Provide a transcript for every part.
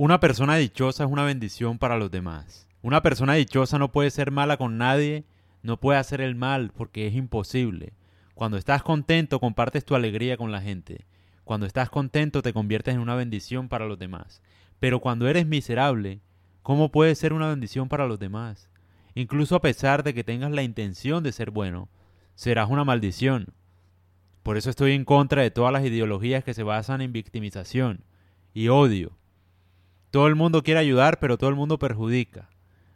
Una persona dichosa es una bendición para los demás. Una persona dichosa no puede ser mala con nadie, no puede hacer el mal porque es imposible. Cuando estás contento compartes tu alegría con la gente. Cuando estás contento te conviertes en una bendición para los demás. Pero cuando eres miserable, ¿cómo puedes ser una bendición para los demás? Incluso a pesar de que tengas la intención de ser bueno, serás una maldición. Por eso estoy en contra de todas las ideologías que se basan en victimización y odio. Todo el mundo quiere ayudar, pero todo el mundo perjudica.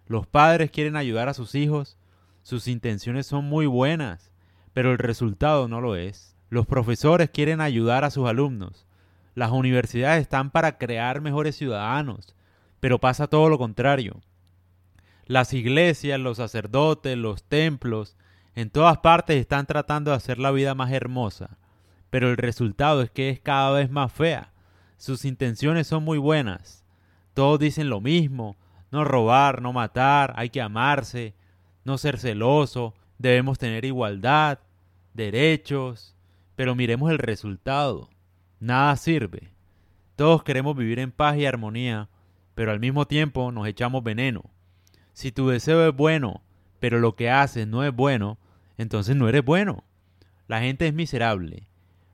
Los padres quieren ayudar a sus hijos, sus intenciones son muy buenas, pero el resultado no lo es. Los profesores quieren ayudar a sus alumnos. Las universidades están para crear mejores ciudadanos, pero pasa todo lo contrario. Las iglesias, los sacerdotes, los templos, en todas partes están tratando de hacer la vida más hermosa, pero el resultado es que es cada vez más fea. Sus intenciones son muy buenas, todos dicen lo mismo, no robar, no matar, hay que amarse, no ser celoso, debemos tener igualdad, derechos, pero miremos el resultado. Nada sirve. Todos queremos vivir en paz y armonía, pero al mismo tiempo nos echamos veneno. Si tu deseo es bueno, pero lo que haces no es bueno, entonces no eres bueno. La gente es miserable,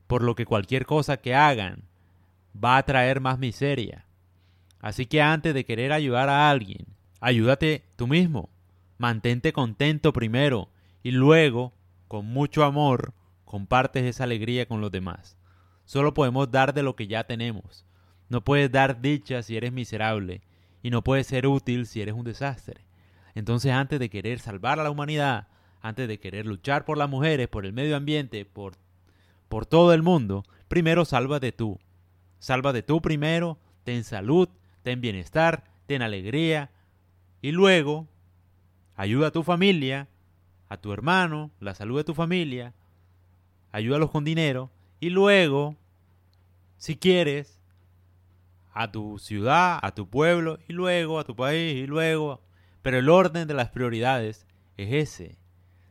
por lo que cualquier cosa que hagan va a traer más miseria. Así que antes de querer ayudar a alguien, ayúdate tú mismo. Mantente contento primero y luego, con mucho amor, compartes esa alegría con los demás. Solo podemos dar de lo que ya tenemos. No puedes dar dicha si eres miserable y no puedes ser útil si eres un desastre. Entonces antes de querer salvar a la humanidad, antes de querer luchar por las mujeres, por el medio ambiente, por, por todo el mundo, primero salva de tú. Salva de tú primero, ten salud, ten bienestar, ten alegría y luego ayuda a tu familia, a tu hermano, la salud de tu familia, ayúdalos con dinero y luego, si quieres, a tu ciudad, a tu pueblo y luego a tu país y luego, pero el orden de las prioridades es ese.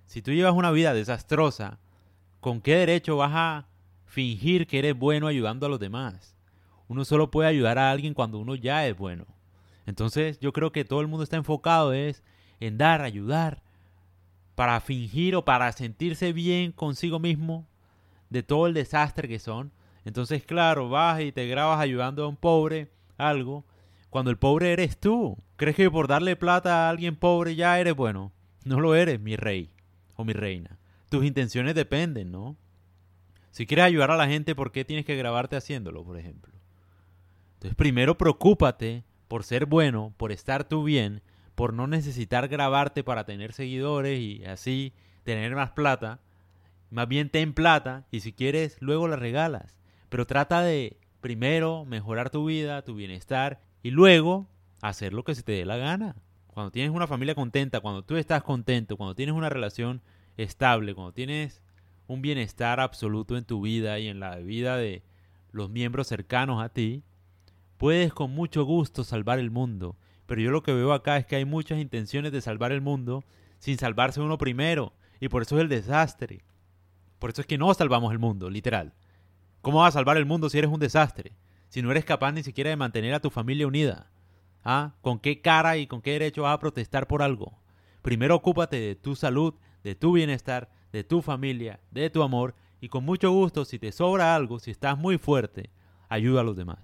Si tú llevas una vida desastrosa, ¿con qué derecho vas a fingir que eres bueno ayudando a los demás? Uno solo puede ayudar a alguien cuando uno ya es bueno. Entonces yo creo que todo el mundo está enfocado es en dar, ayudar, para fingir o para sentirse bien consigo mismo de todo el desastre que son. Entonces, claro, vas y te grabas ayudando a un pobre algo, cuando el pobre eres tú. ¿Crees que por darle plata a alguien pobre ya eres bueno? No lo eres, mi rey o mi reina. Tus intenciones dependen, ¿no? Si quieres ayudar a la gente, ¿por qué tienes que grabarte haciéndolo, por ejemplo? Entonces, primero preocúpate por ser bueno, por estar tú bien, por no necesitar grabarte para tener seguidores y así tener más plata. Más bien ten plata y si quieres luego la regalas. Pero trata de primero mejorar tu vida, tu bienestar y luego hacer lo que se te dé la gana. Cuando tienes una familia contenta, cuando tú estás contento, cuando tienes una relación estable, cuando tienes un bienestar absoluto en tu vida y en la vida de los miembros cercanos a ti, Puedes con mucho gusto salvar el mundo, pero yo lo que veo acá es que hay muchas intenciones de salvar el mundo sin salvarse uno primero, y por eso es el desastre. Por eso es que no salvamos el mundo, literal. ¿Cómo vas a salvar el mundo si eres un desastre? Si no eres capaz ni siquiera de mantener a tu familia unida. ¿Ah? ¿Con qué cara y con qué derecho vas a protestar por algo? Primero ocúpate de tu salud, de tu bienestar, de tu familia, de tu amor, y con mucho gusto, si te sobra algo, si estás muy fuerte, ayuda a los demás.